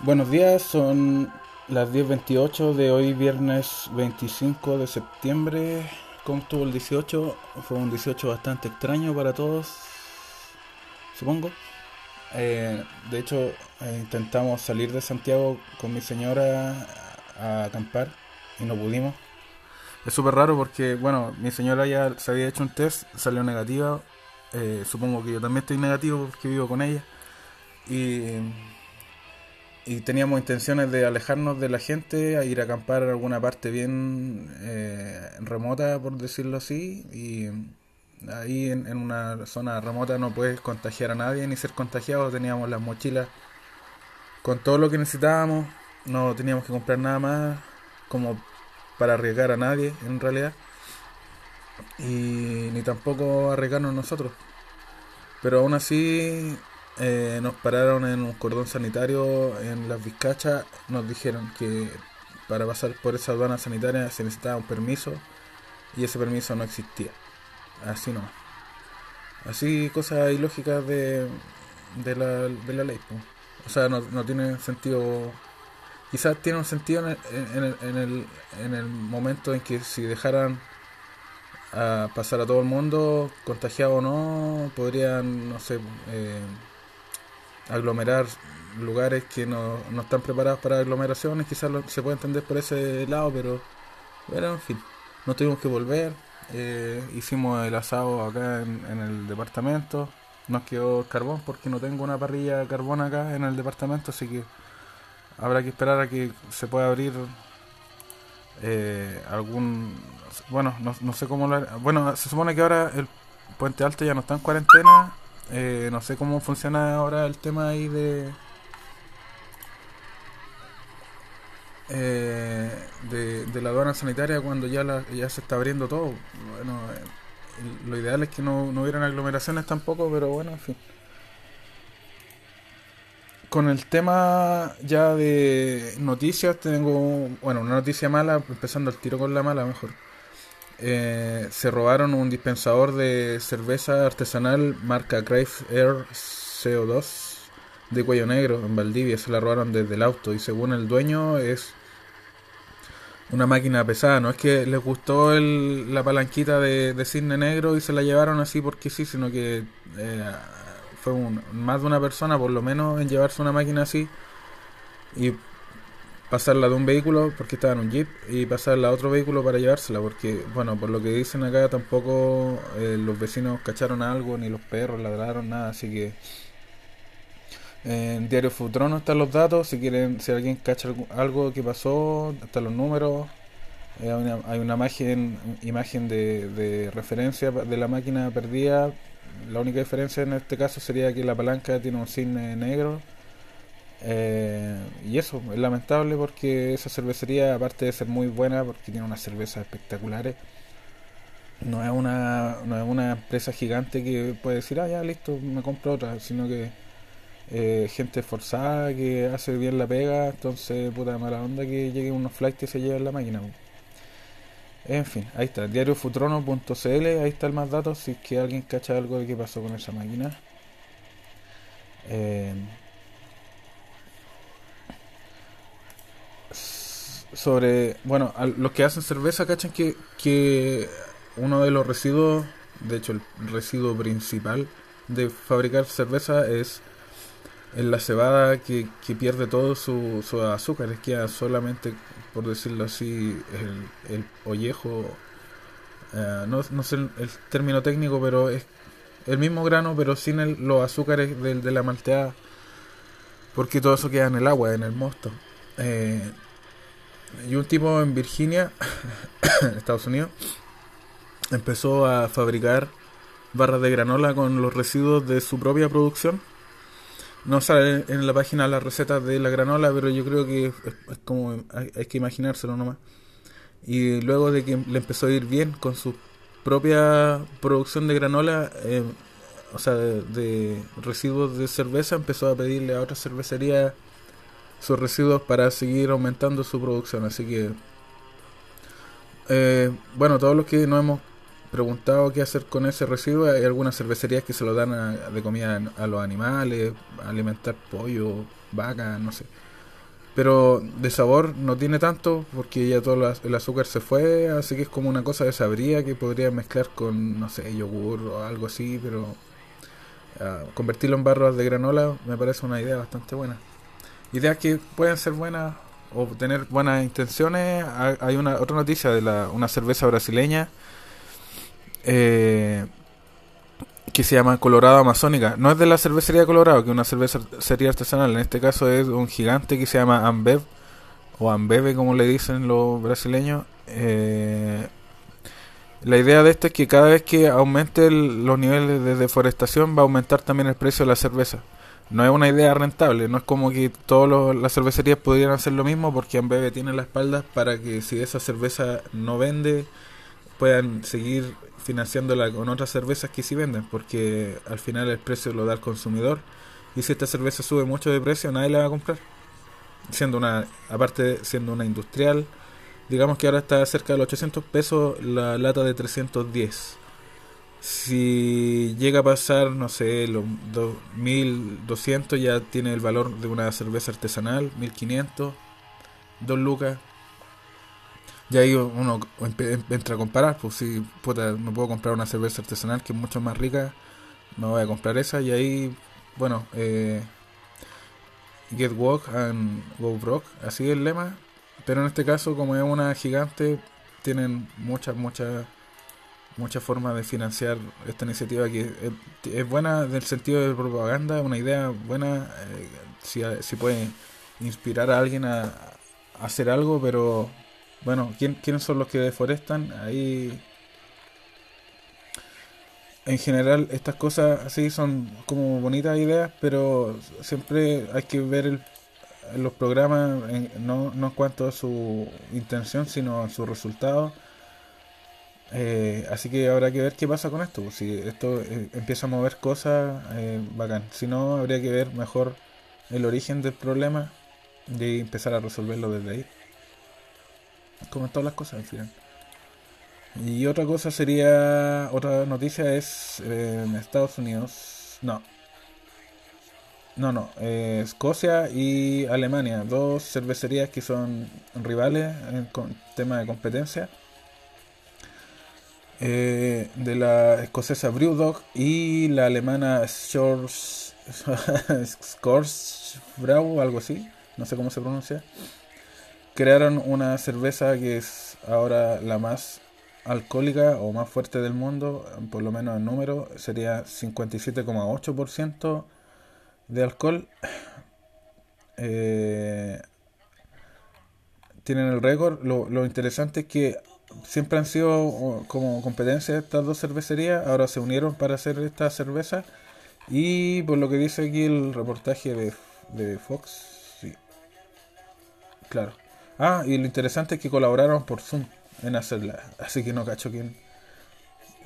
Buenos días, son las 10.28 de hoy, viernes 25 de septiembre. ¿Cómo estuvo el 18? Fue un 18 bastante extraño para todos, supongo. Eh, de hecho, eh, intentamos salir de Santiago con mi señora a acampar y no pudimos. Es súper raro porque, bueno, mi señora ya se había hecho un test, salió negativa. Eh, supongo que yo también estoy negativo porque vivo con ella. Y y teníamos intenciones de alejarnos de la gente, a ir a acampar en alguna parte bien eh, remota, por decirlo así, y ahí en, una zona remota no puedes contagiar a nadie ni ser contagiado, teníamos las mochilas con todo lo que necesitábamos, no teníamos que comprar nada más como para arriesgar a nadie en realidad, y ni tampoco arriesgarnos nosotros. Pero aún así eh, nos pararon en un cordón sanitario en las Vizcachas. Nos dijeron que para pasar por esa aduana sanitaria se necesitaba un permiso y ese permiso no existía. Así no. Así cosas ilógicas de, de, la, de la ley. O sea, no, no tiene sentido. Quizás tiene un sentido en el, en, el, en, el, momento en que si dejaran pasar a todo el mundo, contagiado o no, podrían, no sé, eh, aglomerar lugares que no, no están preparados para aglomeraciones, quizás se puede entender por ese lado, pero bueno, en fin, no tuvimos que volver, eh, hicimos el asado acá en, en, el departamento, nos quedó carbón porque no tengo una parrilla de carbón acá en el departamento, así que habrá que esperar a que se pueda abrir eh, algún, bueno, no, no sé cómo lo, bueno, se supone que ahora el Puente Alto ya no está en cuarentena eh, no sé cómo funciona ahora el tema ahí de. Eh, de, la aduana sanitaria cuando ya, ya se está abriendo todo. Bueno, eh, lo ideal es que no, no hubieran aglomeraciones tampoco, pero bueno, en fin. Con el tema ya de noticias, tengo, bueno, una noticia mala, empezando el tiro con la mala mejor. Eh, se robaron un dispensador de cerveza artesanal marca Craft Air CO2 de cuello negro en Valdivia. Se la robaron desde el auto y según el dueño es una máquina pesada. No es que les gustó el, la palanquita de, de, cisne negro y se la llevaron así porque sí, sino que eh, fue más de una persona por lo menos en llevarse una máquina así y pasarla de un vehículo porque estaba en un jeep y pasarla a otro vehículo para llevársela porque bueno por lo que dicen acá tampoco eh, los vecinos cacharon algo ni los perros ladraron nada así que en Diario Futrono están los datos si quieren si alguien cacha algo que pasó están los números eh, hay, una, hay una, imagen imagen de, de referencia de la máquina perdida la única diferencia en este caso sería que la palanca tiene un cisne negro eh, y eso, es lamentable porque esa cervecería, aparte de ser muy buena, porque tiene unas cervezas espectaculares, no es una, no es una empresa gigante que puede decir, ah, ya listo, me compro otra, sino que eh, gente esforzada que hace bien la pega, entonces puta mala onda que lleguen unos flights y se lleven la máquina. En fin, ahí está, diariofutrono.cl, ahí está el más datos, si es que alguien cacha algo de qué pasó con esa máquina. Eh, sobre, bueno, los que hacen cerveza cachan que, que uno de los residuos, de hecho el residuo principal de fabricar cerveza es en la cebada que, que pierde todo su, azúcar, es que solamente, por decirlo así, el, el ollejo, uh, no, no, sé el, el, término técnico, pero es el mismo grano, pero sin el, los azúcares de, de la malteada, porque todo eso queda en el agua, en el mosto. Eh, y un tipo en Virginia, Estados Unidos, empezó a fabricar barras de granola con los residuos de su propia producción. No sale en la página las recetas de la granola, pero yo creo que es, como hay, que imaginárselo nomás. Y luego de que le empezó a ir bien con su propia producción de granola, eh, o sea, de, de, residuos de cerveza, empezó a pedirle a otras cervecerías sus residuos para seguir aumentando su producción. Así que, eh, bueno, todos los que nos hemos preguntado qué hacer con ese residuo, hay algunas cervecerías que se lo dan a, de comida a los animales, alimentar pollo, vaca, no sé. Pero de sabor no tiene tanto porque ya todo el azúcar se fue, así que es como una cosa de sabría que podría mezclar con, no sé, yogur o algo así, pero ah, convertirlo en barras de granola me parece una idea bastante buena. Ideas que pueden ser buenas o tener buenas intenciones. Hay una otra noticia de la, una cerveza brasileña eh, que se llama Colorado Amazónica. No es de la cervecería Colorado, que es una cervecería artesanal. En este caso es un gigante que se llama Ambev, o Ambeve como le dicen los brasileños. Eh, la idea de esto es que cada vez que aumente los niveles de deforestación va a aumentar también el precio de la cerveza. No es una idea rentable, no es como que todas las cervecerías pudieran hacer lo mismo porque Ambeve tiene la espalda para que si esa cerveza no vende puedan seguir financiándola con otras cervezas que sí venden, porque al final el precio lo da el consumidor. Y si esta cerveza sube mucho de precio, nadie la va a comprar. Siendo una, aparte siendo una industrial, digamos que ahora está cerca de los 800 pesos la lata de 310. Si llega a pasar, no sé, los 1200 ya tiene el valor de una cerveza artesanal, 1500, 2 lucas. Y ahí uno entra a comparar, pues si puta, me puedo comprar una cerveza artesanal que es mucho más rica, me voy a comprar esa y ahí, bueno, eh, get walk and go broke, así es el lema. Pero en este caso, como es una gigante, tienen muchas, muchas, muchas formas de financiar esta iniciativa que es, buena en el sentido de propaganda, una idea buena, eh, si, si puede inspirar a alguien a hacer algo, pero bueno, ¿quién, ¿quiénes son los que deforestan? Ahí. En general, estas cosas así son como bonitas ideas, pero siempre hay que ver los programas no, no en cuanto a su intención, sino a su resultado. Eh, así que habrá que ver qué pasa con esto. Si esto eh, empieza a mover cosas, eh, bacán. Si no, habría que ver mejor el origen del problema y empezar a resolverlo desde ahí como todas las cosas al final. Y otra cosa sería, otra noticia es en Estados Unidos, no, no, no, Escocia y Alemania, dos cervecerías que son rivales en tema de competencia. Eh, de la escocesa Brewdog y la alemana Schors Brau, algo así, no sé cómo se pronuncia crearon una cerveza que es ahora la más alcohólica o más fuerte del mundo, por lo menos en número, sería 57,8% de alcohol. Eh, tienen el récord. Lo, lo, interesante es que siempre han sido como competencia estas dos cervecerías, ahora se unieron para hacer esta cerveza. Y por lo que dice aquí el reportaje de, de Fox, sí, claro Ah, y lo interesante es que colaboraron por Zoom en hacerla, así que no cacho quién.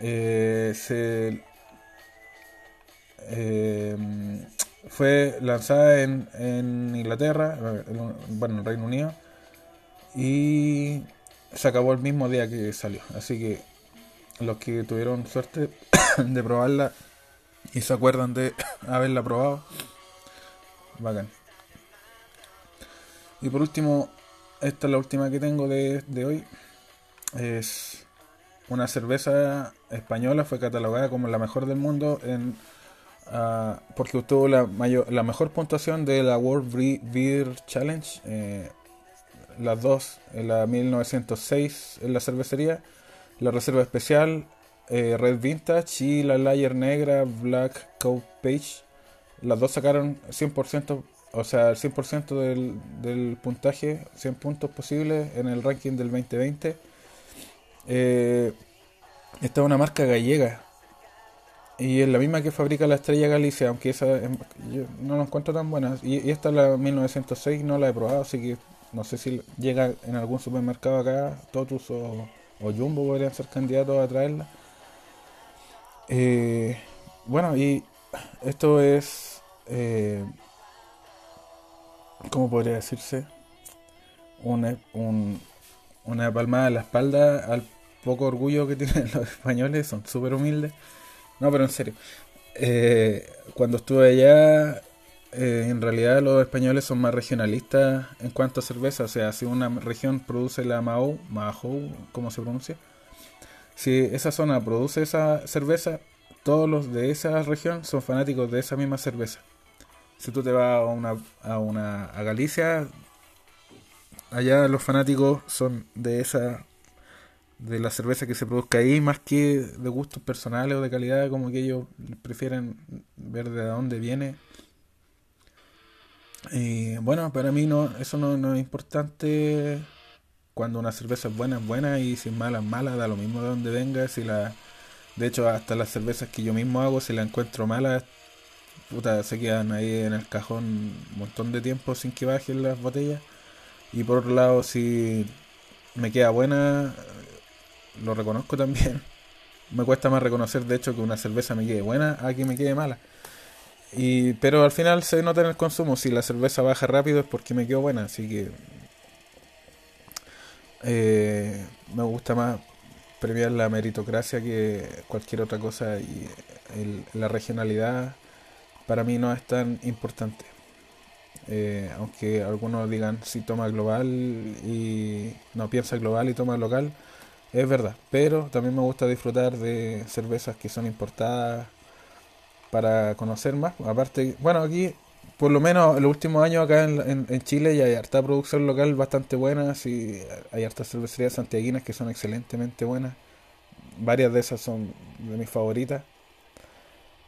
Eh, se, eh, fue lanzada en, en Inglaterra, bueno, en Reino Unido, y se acabó el mismo día que salió. Así que los que tuvieron suerte de probarla y se acuerdan de haberla probado, bacán. Y por último, esta es la última que tengo de, hoy. Es una cerveza española, fue catalogada como la mejor del mundo en, uh, porque obtuvo la, mayor, la mejor puntuación de la World Beer Challenge. Eh, las dos, en la 1906 en la cervecería, la reserva especial eh, Red Vintage y la Layer Negra Black Cow Page. Las dos sacaron 100% o sea, el 100% del, puntaje, 100 puntos posibles en el ranking del 2020. Eh, esta es una marca gallega y es la misma que fabrica la Estrella Galicia, aunque esa no la encuentro tan buena. Y, esta es la 1906, no la he probado, así que no sé si llega en algún supermercado acá, Totus o, Jumbo podrían ser candidatos a traerla. Eh, bueno, y esto es eh, ¿cómo podría decirse? Una, una palmada en la espalda al poco orgullo que tienen los españoles, son súper humildes. No, pero en serio. Eh, cuando estuve allá, eh, en realidad los españoles son más regionalistas en cuanto a cerveza. O sea, si una región produce la Mahou, Mahou, ¿cómo se pronuncia? Si esa zona produce esa cerveza, todos los de esa región son fanáticos de esa misma cerveza. Si tú te vas a una, a una a Galicia, allá los fanáticos son de esa de la cerveza que se produzca ahí más que de gustos personales o de calidad, como que ellos prefieren ver de dónde viene. Y bueno, para mí no, eso no, no es importante cuando una cerveza es buena, es buena y si es mala, es mala, da lo mismo de dónde venga, si la de hecho hasta las cervezas que yo mismo hago, si la encuentro mala, puta, se quedan ahí en el cajón un montón de tiempo sin que bajen las botellas. Y por otro lado, si me queda buena, lo reconozco también. Me cuesta más reconocer, de hecho, que una cerveza me quede buena a que me quede mala. Y, pero al final se nota en el consumo. Si la cerveza baja rápido es porque me quedo buena. Así que eh, me gusta más premiar la meritocracia que cualquier otra cosa. Y la regionalidad para mí no es tan importante. Eh, aunque algunos digan si toma global y no piensa global y toma local es verdad, pero también me gusta disfrutar de cervezas que son importadas para conocer más. Aparte, bueno, aquí por lo menos en los últimos años acá en, en, Chile ya hay harta producción local bastante buena, y hay hartas cervecerías santiaguinas que son excelentemente buenas. Varias de esas son de mis favoritas.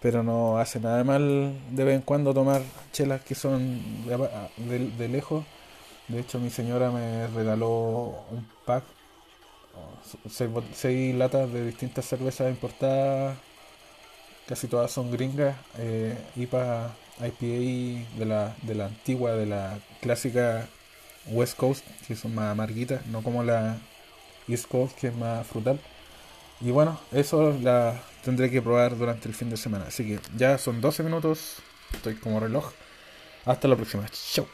Pero no hace nada mal de vez en cuando tomar chelas que son de, de lejos. De hecho, mi señora me regaló un pack seis, latas de distintas cervezas importadas, casi todas son gringas, eh, IPA, IPA de la, de la antigua, de la clásica West Coast, que son más amarguitas, no como la East Coast, que es más frutal. Y bueno, eso la tendré que probar durante el fin de semana. Así que ya son 12 minutos, estoy como reloj. Hasta la próxima. Chau.